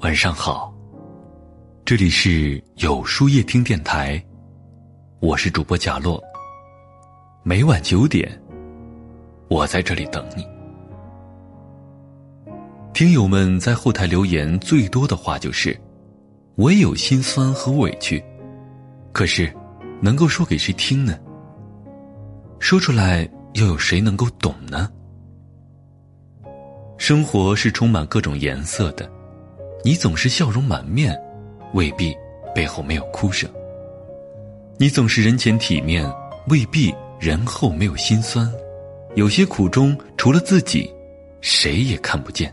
晚上好，这里是有书夜听电台，我是主播贾洛。每晚九点，我在这里等你。听友们在后台留言最多的话就是：“我也有心酸和委屈，可是能够说给谁听呢？说出来又有谁能够懂呢？”生活是充满各种颜色的，你总是笑容满面，未必背后没有哭声；你总是人前体面，未必人后没有心酸。有些苦衷除了自己，谁也看不见；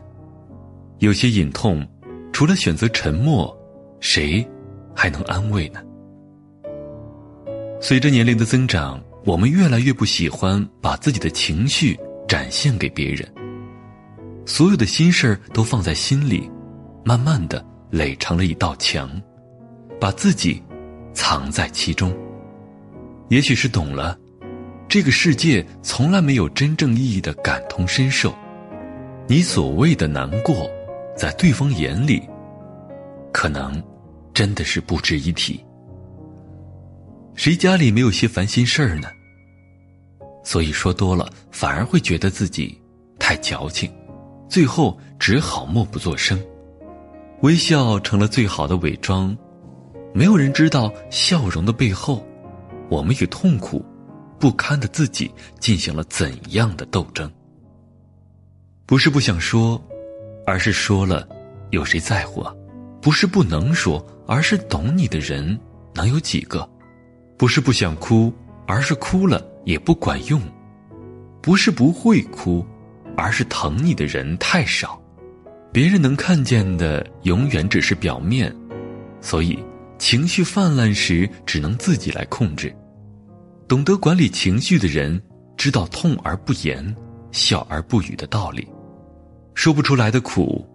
有些隐痛，除了选择沉默，谁还能安慰呢？随着年龄的增长，我们越来越不喜欢把自己的情绪展现给别人。所有的心事儿都放在心里，慢慢的垒成了一道墙，把自己藏在其中。也许是懂了，这个世界从来没有真正意义的感同身受。你所谓的难过，在对方眼里，可能真的是不值一提。谁家里没有些烦心事儿呢？所以说多了，反而会觉得自己太矫情。最后只好默不作声，微笑成了最好的伪装。没有人知道笑容的背后，我们与痛苦不堪的自己进行了怎样的斗争。不是不想说，而是说了，有谁在乎啊？不是不能说，而是懂你的人能有几个？不是不想哭，而是哭了也不管用。不是不会哭。而是疼你的人太少，别人能看见的永远只是表面，所以情绪泛滥时只能自己来控制。懂得管理情绪的人，知道痛而不言，笑而不语的道理。说不出来的苦，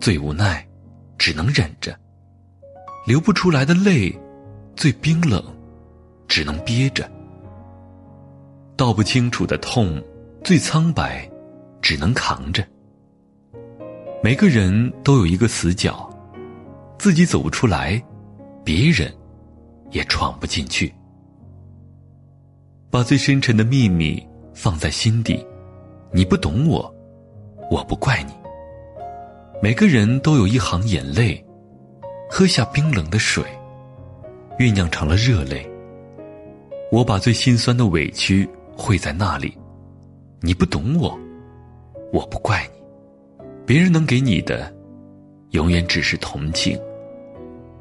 最无奈，只能忍着；流不出来的泪，最冰冷，只能憋着；道不清楚的痛，最苍白。只能扛着。每个人都有一个死角，自己走不出来，别人也闯不进去。把最深沉的秘密放在心底，你不懂我，我不怪你。每个人都有一行眼泪，喝下冰冷的水，酝酿成了热泪。我把最心酸的委屈汇在那里，你不懂我。我不怪你，别人能给你的，永远只是同情。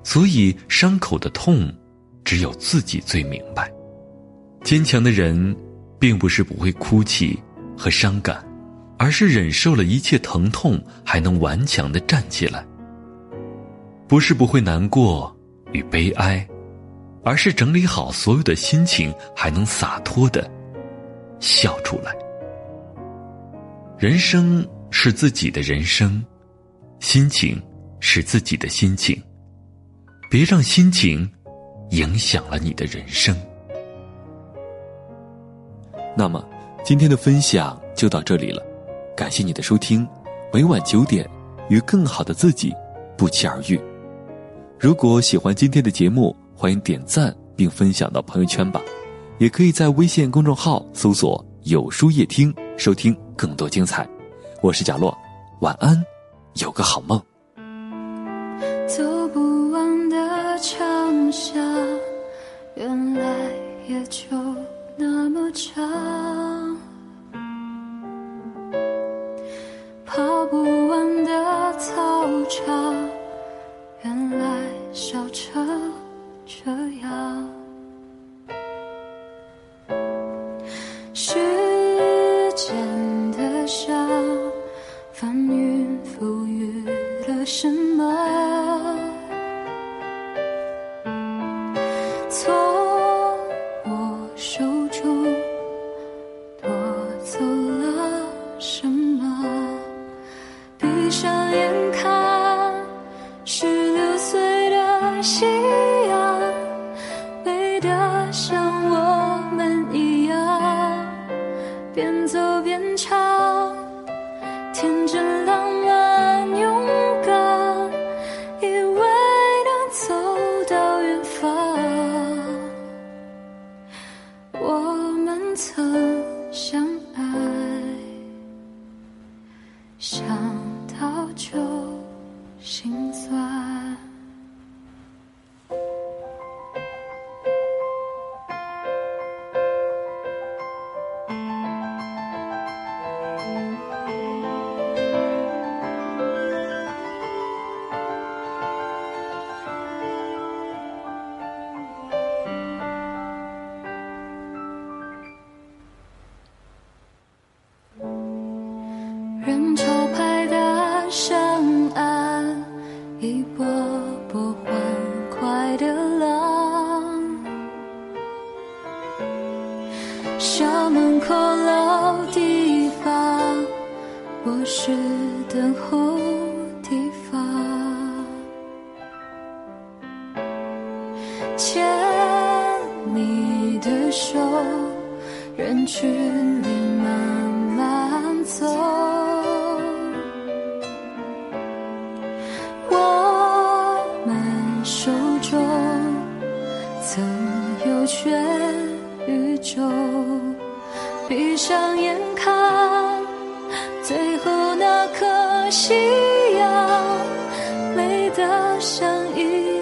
所以伤口的痛，只有自己最明白。坚强的人，并不是不会哭泣和伤感，而是忍受了一切疼痛，还能顽强的站起来。不是不会难过与悲哀，而是整理好所有的心情，还能洒脱的笑出来。人生是自己的人生，心情是自己的心情，别让心情影响了你的人生。那么，今天的分享就到这里了，感谢你的收听。每晚九点，与更好的自己不期而遇。如果喜欢今天的节目，欢迎点赞并分享到朋友圈吧，也可以在微信公众号搜索“有书夜听”收听。更多精彩，我是角落，晚安，有个好梦。走不完的长巷，原来也就那么长。错是等候地方，牵你的手，人群里慢慢走。我们手中曾有全宇宙，闭上眼看。最后那颗夕阳，美得像一